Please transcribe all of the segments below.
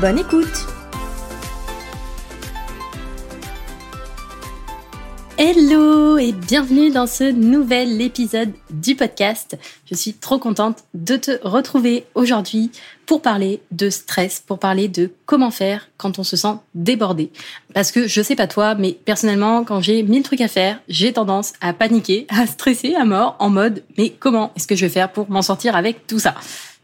Bonne écoute Hello et bienvenue dans ce nouvel épisode du podcast. Je suis trop contente de te retrouver aujourd'hui pour parler de stress, pour parler de comment faire quand on se sent débordé. Parce que je sais pas toi, mais personnellement, quand j'ai mille trucs à faire, j'ai tendance à paniquer, à stresser à mort en mode mais comment est-ce que je vais faire pour m'en sortir avec tout ça?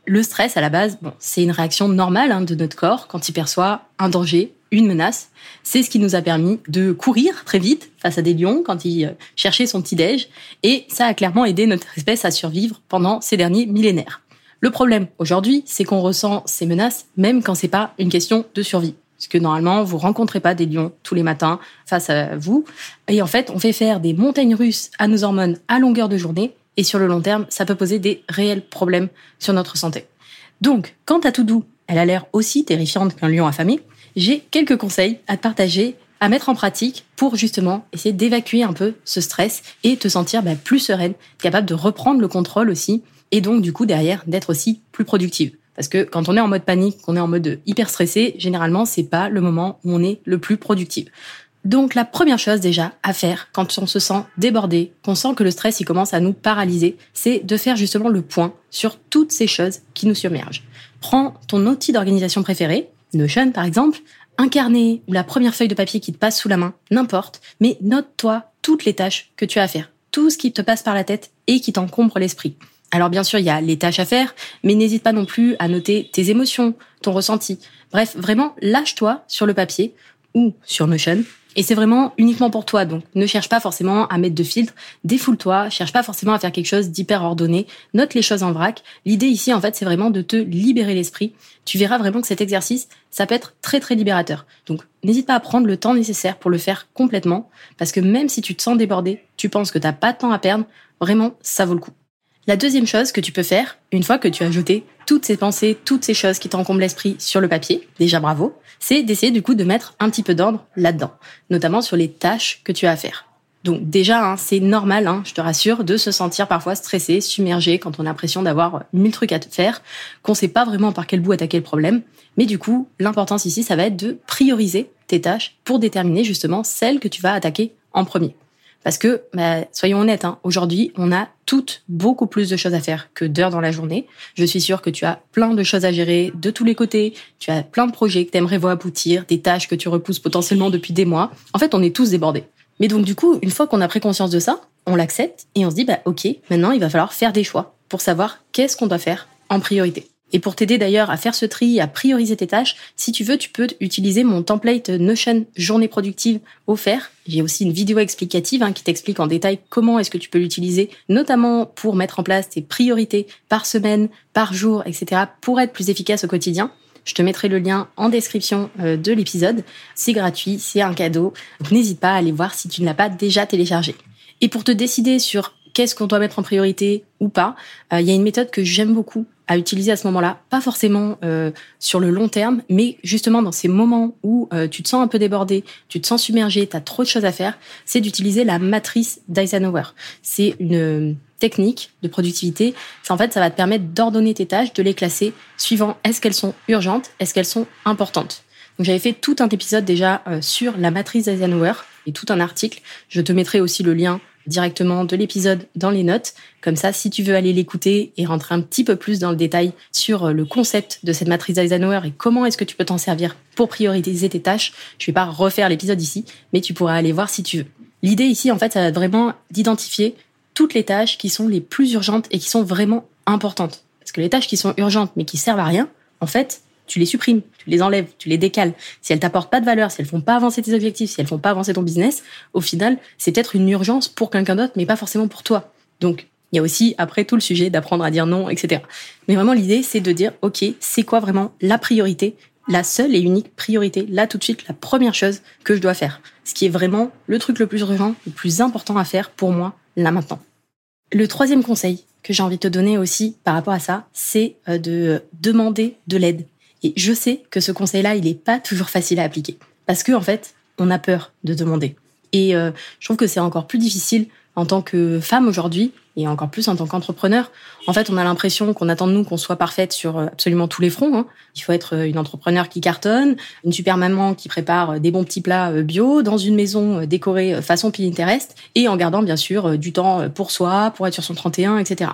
Le stress, à la base, bon, c'est une réaction normale hein, de notre corps quand il perçoit un danger, une menace. C'est ce qui nous a permis de courir très vite face à des lions quand il euh, cherchait son petit-déj. Et ça a clairement aidé notre espèce à survivre pendant ces derniers millénaires. Le problème aujourd'hui, c'est qu'on ressent ces menaces même quand c'est pas une question de survie. Parce que normalement, vous rencontrez pas des lions tous les matins face à vous. Et en fait, on fait faire des montagnes russes à nos hormones à longueur de journée et sur le long terme, ça peut poser des réels problèmes sur notre santé. Donc, quand à tout doux, elle a l'air aussi terrifiante qu'un lion affamé, j'ai quelques conseils à te partager, à mettre en pratique pour justement essayer d'évacuer un peu ce stress et te sentir bah, plus sereine, capable de reprendre le contrôle aussi, et donc du coup derrière d'être aussi plus productive. Parce que quand on est en mode panique, qu'on est en mode hyper stressé, généralement c'est pas le moment où on est le plus productif. Donc la première chose déjà à faire quand on se sent débordé, qu'on sent que le stress il commence à nous paralyser, c'est de faire justement le point sur toutes ces choses qui nous submergent. Prends ton outil d'organisation préféré, Notion par exemple, un la première feuille de papier qui te passe sous la main, n'importe, mais note-toi toutes les tâches que tu as à faire, tout ce qui te passe par la tête et qui t'encombre l'esprit. Alors bien sûr, il y a les tâches à faire, mais n'hésite pas non plus à noter tes émotions, ton ressenti. Bref, vraiment, lâche-toi sur le papier ou sur Notion et c'est vraiment uniquement pour toi. Donc, ne cherche pas forcément à mettre de filtre. Défoule-toi. Cherche pas forcément à faire quelque chose d'hyper ordonné. Note les choses en vrac. L'idée ici, en fait, c'est vraiment de te libérer l'esprit. Tu verras vraiment que cet exercice, ça peut être très, très libérateur. Donc, n'hésite pas à prendre le temps nécessaire pour le faire complètement. Parce que même si tu te sens débordé, tu penses que t'as pas de temps à perdre, vraiment, ça vaut le coup. La deuxième chose que tu peux faire, une fois que tu as jeté toutes ces pensées, toutes ces choses qui t'encombrent l'esprit sur le papier, déjà bravo, c'est d'essayer du coup de mettre un petit peu d'ordre là-dedans, notamment sur les tâches que tu as à faire. Donc déjà, hein, c'est normal, hein, je te rassure, de se sentir parfois stressé, submergé quand on a l'impression d'avoir mille trucs à faire, qu'on sait pas vraiment par quel bout attaquer le problème. Mais du coup, l'importance ici, ça va être de prioriser tes tâches pour déterminer justement celles que tu vas attaquer en premier. Parce que, bah, soyons honnêtes, hein, aujourd'hui, on a toutes beaucoup plus de choses à faire que d'heures dans la journée. Je suis sûre que tu as plein de choses à gérer de tous les côtés. Tu as plein de projets que tu aimerais voir aboutir, des tâches que tu repousses potentiellement depuis des mois. En fait, on est tous débordés. Mais donc, du coup, une fois qu'on a pris conscience de ça, on l'accepte et on se dit, bah, OK, maintenant, il va falloir faire des choix pour savoir qu'est-ce qu'on doit faire en priorité. Et pour t'aider d'ailleurs à faire ce tri, à prioriser tes tâches, si tu veux, tu peux utiliser mon template Notion journée productive offert. J'ai aussi une vidéo explicative hein, qui t'explique en détail comment est-ce que tu peux l'utiliser, notamment pour mettre en place tes priorités par semaine, par jour, etc., pour être plus efficace au quotidien. Je te mettrai le lien en description euh, de l'épisode. C'est gratuit, c'est un cadeau. n'hésite pas à aller voir si tu ne l'as pas déjà téléchargé. Et pour te décider sur qu'est-ce qu'on doit mettre en priorité ou pas, euh, il y a une méthode que j'aime beaucoup à utiliser à ce moment-là, pas forcément euh, sur le long terme, mais justement dans ces moments où euh, tu te sens un peu débordé, tu te sens submergé, tu as trop de choses à faire, c'est d'utiliser la matrice d'Eisenhower. C'est une technique de productivité. En fait, ça va te permettre d'ordonner tes tâches, de les classer suivant est-ce qu'elles sont urgentes, est-ce qu'elles sont importantes. Donc j'avais fait tout un épisode déjà sur la matrice d'Eisenhower et tout un article. Je te mettrai aussi le lien directement de l'épisode dans les notes. Comme ça, si tu veux aller l'écouter et rentrer un petit peu plus dans le détail sur euh, le concept de cette matrice Eisenhower et comment est-ce que tu peux t'en servir pour prioriser tes tâches, je vais pas refaire l'épisode ici, mais tu pourras aller voir si tu veux. L'idée ici, en fait, ça va vraiment d'identifier toutes les tâches qui sont les plus urgentes et qui sont vraiment importantes. Parce que les tâches qui sont urgentes mais qui servent à rien, en fait, tu les supprimes, tu les enlèves, tu les décales. Si elles t'apportent pas de valeur, si elles font pas avancer tes objectifs, si elles font pas avancer ton business, au final, c'est peut-être une urgence pour quelqu'un d'autre, mais pas forcément pour toi. Donc, il y a aussi après tout le sujet d'apprendre à dire non, etc. Mais vraiment l'idée, c'est de dire, ok, c'est quoi vraiment la priorité la seule et unique priorité, là tout de suite, la première chose que je dois faire. Ce qui est vraiment le truc le plus urgent, le plus important à faire pour moi, là maintenant. Le troisième conseil que j'ai envie de te donner aussi par rapport à ça, c'est euh, de demander de l'aide. Et je sais que ce conseil-là, il n'est pas toujours facile à appliquer. Parce que, en fait, on a peur de demander. Et euh, je trouve que c'est encore plus difficile en tant que femme aujourd'hui, et encore plus en tant qu'entrepreneur. En fait, on a l'impression qu'on attend de nous qu'on soit parfaite sur euh, absolument tous les fronts. Hein. Il faut être une entrepreneur qui cartonne, une super maman qui prépare des bons petits plats bio dans une maison décorée façon Pinterest, et en gardant bien sûr du temps pour soi, pour être sur son 31, etc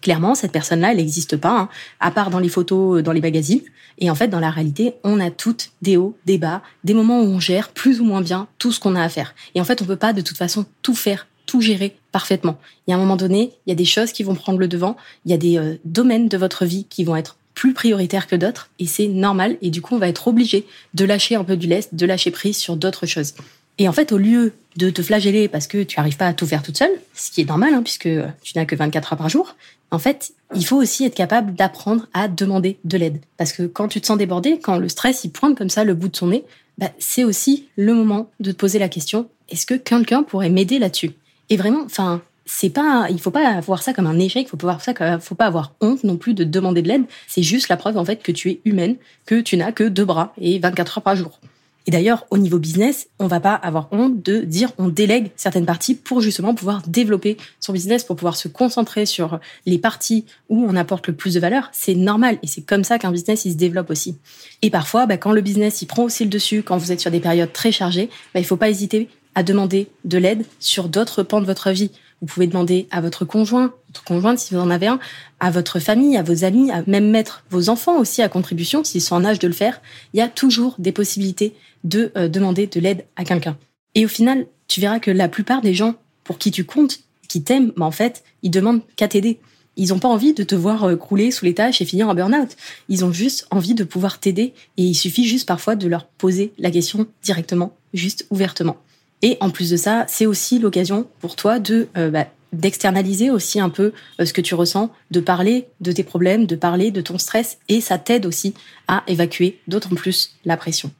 clairement, cette personne-là, elle n'existe pas, hein, à part dans les photos, euh, dans les magazines. Et en fait, dans la réalité, on a toutes des hauts, des bas, des moments où on gère plus ou moins bien tout ce qu'on a à faire. Et en fait, on peut pas de toute façon tout faire, tout gérer parfaitement. Il y a un moment donné, il y a des choses qui vont prendre le devant, il y a des euh, domaines de votre vie qui vont être plus prioritaires que d'autres, et c'est normal. Et du coup, on va être obligé de lâcher un peu du lest, de lâcher prise sur d'autres choses. Et en fait, au lieu de te flageller parce que tu n'arrives pas à tout faire toute seule, ce qui est normal, hein, puisque tu n'as que 24 heures par jour, en fait, il faut aussi être capable d'apprendre à demander de l'aide. Parce que quand tu te sens débordé, quand le stress il pointe comme ça le bout de son nez, bah, c'est aussi le moment de te poser la question est-ce que quelqu'un pourrait m'aider là-dessus? Et vraiment, enfin, c'est pas, il faut pas voir ça comme un échec, faut pas ça, faut pas avoir honte non plus de demander de l'aide. C'est juste la preuve en fait que tu es humaine, que tu n'as que deux bras et 24 heures par jour. Et d'ailleurs, au niveau business, on va pas avoir honte de dire on délègue certaines parties pour justement pouvoir développer son business, pour pouvoir se concentrer sur les parties où on apporte le plus de valeur. C'est normal et c'est comme ça qu'un business il se développe aussi. Et parfois, bah, quand le business il prend aussi le dessus, quand vous êtes sur des périodes très chargées, bah, il faut pas hésiter à demander de l'aide sur d'autres pans de votre vie. Vous pouvez demander à votre conjoint, conjointe si vous en avez un, à votre famille, à vos amis, à même mettre vos enfants aussi à contribution s'ils sont en âge de le faire. Il y a toujours des possibilités de euh, demander de l'aide à quelqu'un. Et au final, tu verras que la plupart des gens pour qui tu comptes, qui t'aiment, bah en fait, ils demandent qu'à t'aider. Ils n'ont pas envie de te voir euh, crouler sous les tâches et finir en burn-out. Ils ont juste envie de pouvoir t'aider et il suffit juste parfois de leur poser la question directement, juste ouvertement. Et en plus de ça, c'est aussi l'occasion pour toi de euh, bah, d'externaliser aussi un peu ce que tu ressens, de parler de tes problèmes, de parler de ton stress, et ça t'aide aussi à évacuer d'autant plus la pression.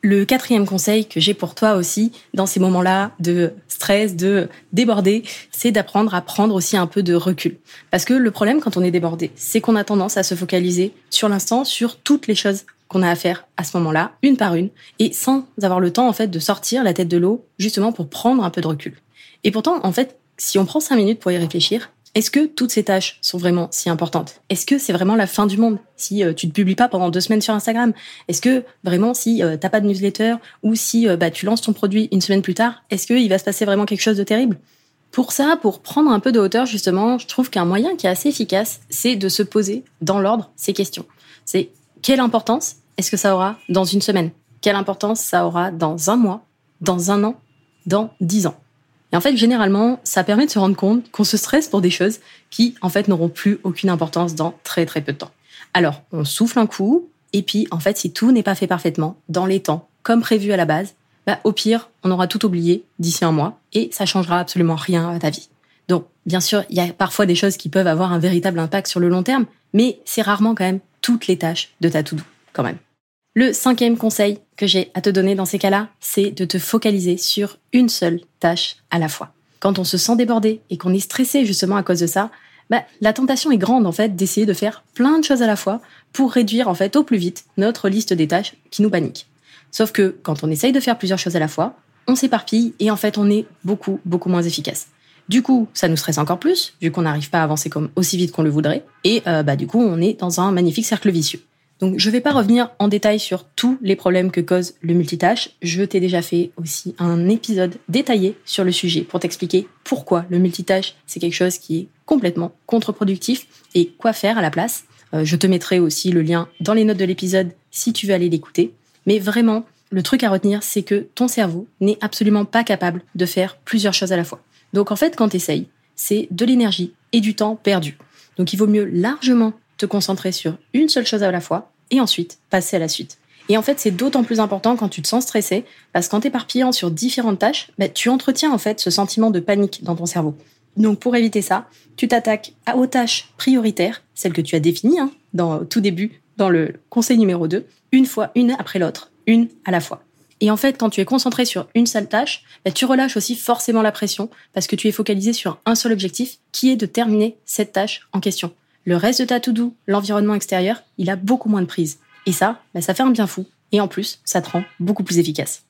Le quatrième conseil que j'ai pour toi aussi dans ces moments-là de stress, de déborder, c'est d'apprendre à prendre aussi un peu de recul. Parce que le problème quand on est débordé, c'est qu'on a tendance à se focaliser sur l'instant, sur toutes les choses qu'on a à faire à ce moment-là, une par une, et sans avoir le temps en fait de sortir la tête de l'eau, justement pour prendre un peu de recul. Et pourtant, en fait, si on prend cinq minutes pour y réfléchir, est-ce que toutes ces tâches sont vraiment si importantes? Est-ce que c'est vraiment la fin du monde si euh, tu ne publies pas pendant deux semaines sur Instagram? Est-ce que vraiment si euh, t'as pas de newsletter ou si euh, bah, tu lances ton produit une semaine plus tard, est-ce qu'il va se passer vraiment quelque chose de terrible? Pour ça, pour prendre un peu de hauteur justement, je trouve qu'un moyen qui est assez efficace, c'est de se poser dans l'ordre ces questions. C'est quelle importance est-ce que ça aura dans une semaine? Quelle importance ça aura dans un mois, dans un an, dans dix ans? Et en fait, généralement, ça permet de se rendre compte qu'on se stresse pour des choses qui, en fait, n'auront plus aucune importance dans très très peu de temps. Alors, on souffle un coup, et puis, en fait, si tout n'est pas fait parfaitement, dans les temps, comme prévu à la base, bah, au pire, on aura tout oublié d'ici un mois, et ça changera absolument rien à ta vie. Donc, bien sûr, il y a parfois des choses qui peuvent avoir un véritable impact sur le long terme, mais c'est rarement quand même toutes les tâches de ta to-do, quand même. Le cinquième conseil que j'ai à te donner dans ces cas-là, c'est de te focaliser sur une seule tâche à la fois. Quand on se sent débordé et qu'on est stressé justement à cause de ça, bah, la tentation est grande en fait d'essayer de faire plein de choses à la fois pour réduire en fait au plus vite notre liste des tâches qui nous paniquent. Sauf que quand on essaye de faire plusieurs choses à la fois, on s'éparpille et en fait on est beaucoup beaucoup moins efficace. Du coup, ça nous stresse encore plus, vu qu'on n'arrive pas à avancer comme aussi vite qu'on le voudrait, et euh, bah du coup on est dans un magnifique cercle vicieux. Donc je ne vais pas revenir en détail sur tous les problèmes que cause le multitâche. Je t'ai déjà fait aussi un épisode détaillé sur le sujet pour t'expliquer pourquoi le multitâche c'est quelque chose qui est complètement contre-productif et quoi faire à la place. Euh, je te mettrai aussi le lien dans les notes de l'épisode si tu veux aller l'écouter. Mais vraiment, le truc à retenir, c'est que ton cerveau n'est absolument pas capable de faire plusieurs choses à la fois. Donc en fait, quand tu essayes, c'est de l'énergie et du temps perdu. Donc il vaut mieux largement te concentrer sur une seule chose à la fois et ensuite passer à la suite. Et en fait, c'est d'autant plus important quand tu te sens stressé, parce qu'en t'éparpillant sur différentes tâches, bah, tu entretiens en fait ce sentiment de panique dans ton cerveau. Donc pour éviter ça, tu t'attaques aux tâches prioritaires, celles que tu as définies hein, dans tout début dans le conseil numéro 2, une fois, une après l'autre, une à la fois. Et en fait, quand tu es concentré sur une seule tâche, bah, tu relâches aussi forcément la pression parce que tu es focalisé sur un seul objectif qui est de terminer cette tâche en question. Le reste de ta to-do, l'environnement extérieur, il a beaucoup moins de prise. Et ça, bah, ça fait un bien fou. Et en plus, ça te rend beaucoup plus efficace.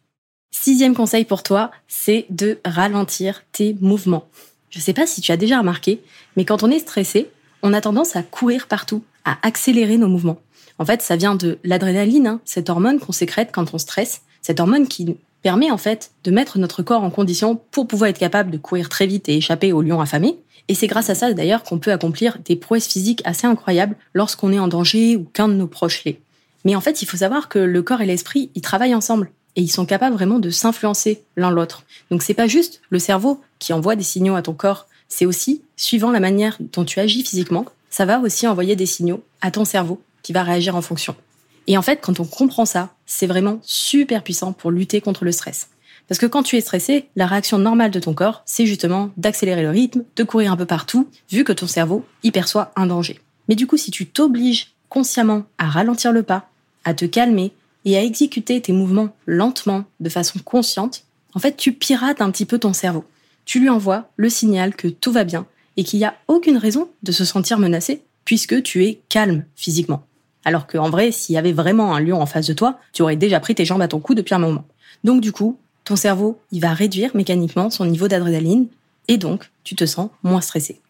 Sixième conseil pour toi, c'est de ralentir tes mouvements. Je ne sais pas si tu as déjà remarqué, mais quand on est stressé, on a tendance à courir partout, à accélérer nos mouvements. En fait, ça vient de l'adrénaline, hein, cette hormone qu'on sécrète quand on stresse, cette hormone qui permet en fait de mettre notre corps en condition pour pouvoir être capable de courir très vite et échapper au lion affamé. Et c'est grâce à ça d'ailleurs qu'on peut accomplir des prouesses physiques assez incroyables lorsqu'on est en danger ou qu'un de nos proches l'est. Mais en fait, il faut savoir que le corps et l'esprit, ils travaillent ensemble et ils sont capables vraiment de s'influencer l'un l'autre. Donc c'est pas juste le cerveau qui envoie des signaux à ton corps, c'est aussi, suivant la manière dont tu agis physiquement, ça va aussi envoyer des signaux à ton cerveau qui va réagir en fonction. Et en fait, quand on comprend ça, c'est vraiment super puissant pour lutter contre le stress. Parce que quand tu es stressé, la réaction normale de ton corps, c'est justement d'accélérer le rythme, de courir un peu partout, vu que ton cerveau y perçoit un danger. Mais du coup, si tu t'obliges consciemment à ralentir le pas, à te calmer, et à exécuter tes mouvements lentement, de façon consciente, en fait, tu pirates un petit peu ton cerveau. Tu lui envoies le signal que tout va bien et qu'il n'y a aucune raison de se sentir menacé puisque tu es calme physiquement. Alors qu'en vrai, s'il y avait vraiment un lion en face de toi, tu aurais déjà pris tes jambes à ton cou depuis un moment. Donc du coup, ton cerveau, il va réduire mécaniquement son niveau d'adrénaline et donc tu te sens moins stressé.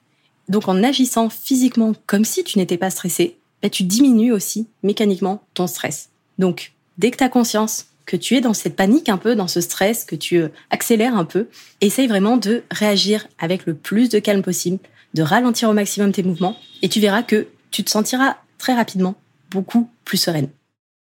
Donc en agissant physiquement comme si tu n'étais pas stressé, bah, tu diminues aussi mécaniquement ton stress. Donc dès que tu as conscience que tu es dans cette panique un peu, dans ce stress, que tu euh, accélères un peu, essaye vraiment de réagir avec le plus de calme possible, de ralentir au maximum tes mouvements, et tu verras que tu te sentiras très rapidement beaucoup plus sereine.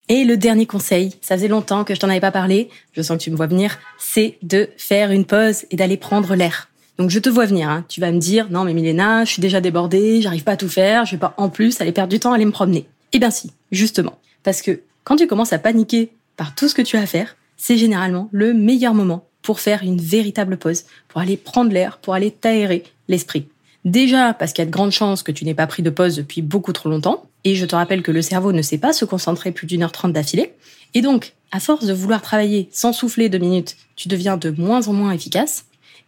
Et le dernier conseil, ça faisait longtemps que je t'en avais pas parlé, je sens que tu me vois venir, c'est de faire une pause et d'aller prendre l'air. Donc je te vois venir, hein. tu vas me dire, non mais Milena, je suis déjà débordée, j'arrive pas à tout faire, je vais pas en plus aller perdre du temps aller me promener. Eh bien si, justement. Parce que quand tu commences à paniquer par tout ce que tu as à faire, c'est généralement le meilleur moment pour faire une véritable pause, pour aller prendre l'air, pour aller t'aérer l'esprit. Déjà parce qu'il y a de grandes chances que tu n'aies pas pris de pause depuis beaucoup trop longtemps, et je te rappelle que le cerveau ne sait pas se concentrer plus d'une heure trente d'affilée, et donc, à force de vouloir travailler sans souffler deux minutes, tu deviens de moins en moins efficace,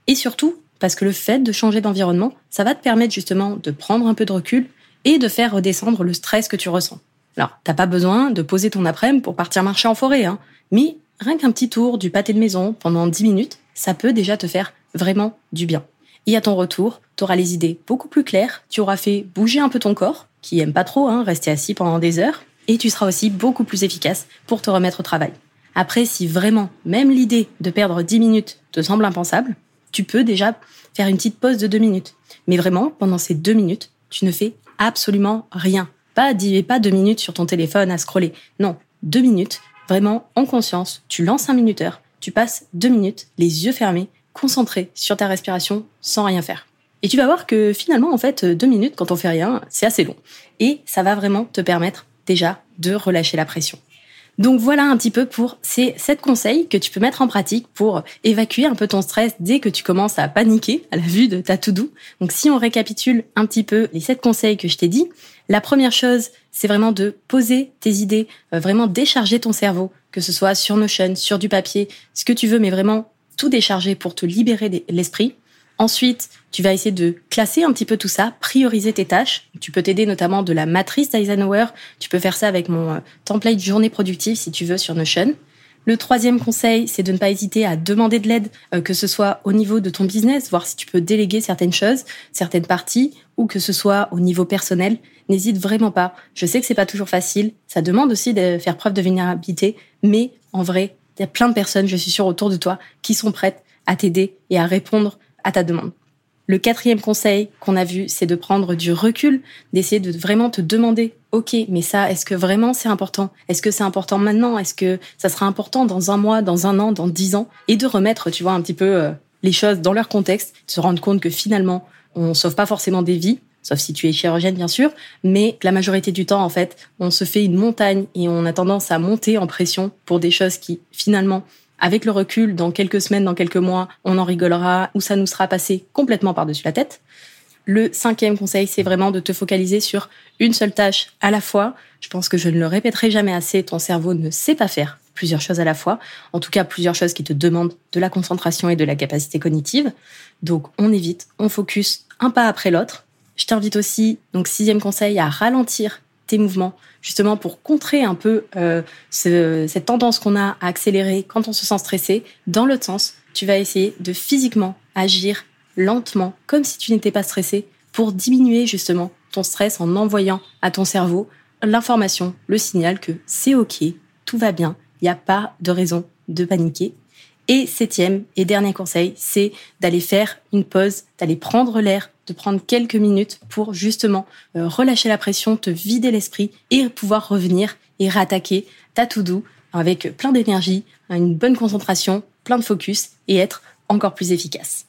et surtout parce que le fait de changer d'environnement, ça va te permettre justement de prendre un peu de recul et de faire redescendre le stress que tu ressens. Alors, t'as pas besoin de poser ton après-midi pour partir marcher en forêt, hein. Mais rien qu'un petit tour du pâté de maison pendant 10 minutes, ça peut déjà te faire vraiment du bien. Et à ton retour, tu auras les idées beaucoup plus claires, tu auras fait bouger un peu ton corps, qui aime pas trop hein, rester assis pendant des heures, et tu seras aussi beaucoup plus efficace pour te remettre au travail. Après, si vraiment, même l'idée de perdre 10 minutes te semble impensable, tu peux déjà faire une petite pause de 2 minutes. Mais vraiment, pendant ces 2 minutes, tu ne fais absolument rien. Pas dix, pas deux minutes sur ton téléphone à scroller. Non, deux minutes, vraiment en conscience. Tu lances un minuteur, tu passes deux minutes, les yeux fermés, concentré sur ta respiration, sans rien faire. Et tu vas voir que finalement, en fait, deux minutes, quand on fait rien, c'est assez long. Et ça va vraiment te permettre déjà de relâcher la pression. Donc voilà un petit peu pour ces sept conseils que tu peux mettre en pratique pour évacuer un peu ton stress dès que tu commences à paniquer à la vue de ta to-do. Donc si on récapitule un petit peu les sept conseils que je t'ai dit, la première chose, c'est vraiment de poser tes idées, euh, vraiment décharger ton cerveau, que ce soit sur Notion, sur du papier, ce que tu veux, mais vraiment tout décharger pour te libérer l'esprit. Ensuite, tu vas essayer de classer un petit peu tout ça, prioriser tes tâches. Tu peux t'aider notamment de la matrice d'Eisenhower. Tu peux faire ça avec mon euh, template journée productive si tu veux sur Notion. Le troisième conseil, c'est de ne pas hésiter à demander de l'aide, euh, que ce soit au niveau de ton business, voir si tu peux déléguer certaines choses, certaines parties, ou que ce soit au niveau personnel. N'hésite vraiment pas. Je sais que c'est pas toujours facile. Ça demande aussi de faire preuve de vulnérabilité, mais en vrai, il y a plein de personnes, je suis sûre, autour de toi, qui sont prêtes à t'aider et à répondre à ta demande. Le quatrième conseil qu'on a vu, c'est de prendre du recul, d'essayer de vraiment te demander, OK, mais ça, est-ce que vraiment c'est important? Est-ce que c'est important maintenant? Est-ce que ça sera important dans un mois, dans un an, dans dix ans? Et de remettre, tu vois, un petit peu euh, les choses dans leur contexte, se rendre compte que finalement, on sauve pas forcément des vies, sauf si tu es chirurgienne bien sûr, mais la majorité du temps, en fait, on se fait une montagne et on a tendance à monter en pression pour des choses qui finalement avec le recul, dans quelques semaines, dans quelques mois, on en rigolera ou ça nous sera passé complètement par-dessus la tête. Le cinquième conseil, c'est vraiment de te focaliser sur une seule tâche à la fois. Je pense que je ne le répéterai jamais assez, ton cerveau ne sait pas faire plusieurs choses à la fois. En tout cas, plusieurs choses qui te demandent de la concentration et de la capacité cognitive. Donc, on évite, on focus un pas après l'autre. Je t'invite aussi, donc sixième conseil, à ralentir tes mouvements, justement pour contrer un peu euh, cette tendance qu'on a à accélérer quand on se sent stressé. Dans l'autre sens, tu vas essayer de physiquement agir lentement, comme si tu n'étais pas stressé, pour diminuer justement ton stress en envoyant à ton cerveau l'information, le signal que c'est OK, tout va bien, il n'y a pas de raison de paniquer. Et septième et dernier conseil, c'est d'aller faire une pause, d'aller prendre l'air, de prendre quelques minutes pour justement euh, relâcher la pression, te vider l'esprit et pouvoir revenir et rattaquer ta tout doux avec plein d'énergie, une bonne concentration, plein de focus et être encore plus efficace.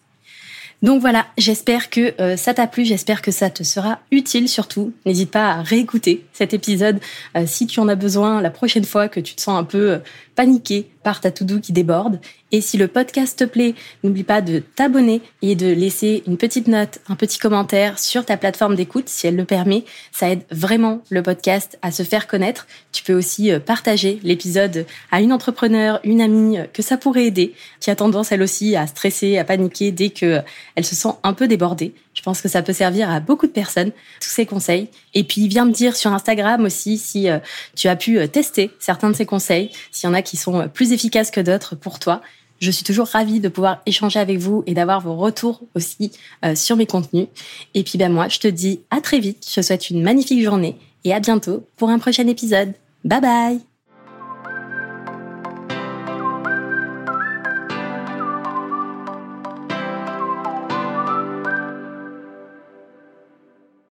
Donc voilà, j'espère que euh, ça t'a plu, j'espère que ça te sera utile surtout. N'hésite pas à réécouter cet épisode euh, si tu en as besoin la prochaine fois que tu te sens un peu euh, paniqué par ta to-do qui déborde. Et si le podcast te plaît, n'oublie pas de t'abonner et de laisser une petite note, un petit commentaire sur ta plateforme d'écoute si elle le permet. Ça aide vraiment le podcast à se faire connaître. Tu peux aussi euh, partager l'épisode à une entrepreneur, une amie que ça pourrait aider, qui a tendance elle aussi à stresser, à paniquer dès que elle se sent un peu débordée. Je pense que ça peut servir à beaucoup de personnes, tous ces conseils. Et puis, viens me dire sur Instagram aussi si euh, tu as pu tester certains de ces conseils, s'il y en a qui sont plus efficaces que d'autres pour toi. Je suis toujours ravie de pouvoir échanger avec vous et d'avoir vos retours aussi euh, sur mes contenus. Et puis ben moi, je te dis à très vite. Je te souhaite une magnifique journée et à bientôt pour un prochain épisode. Bye bye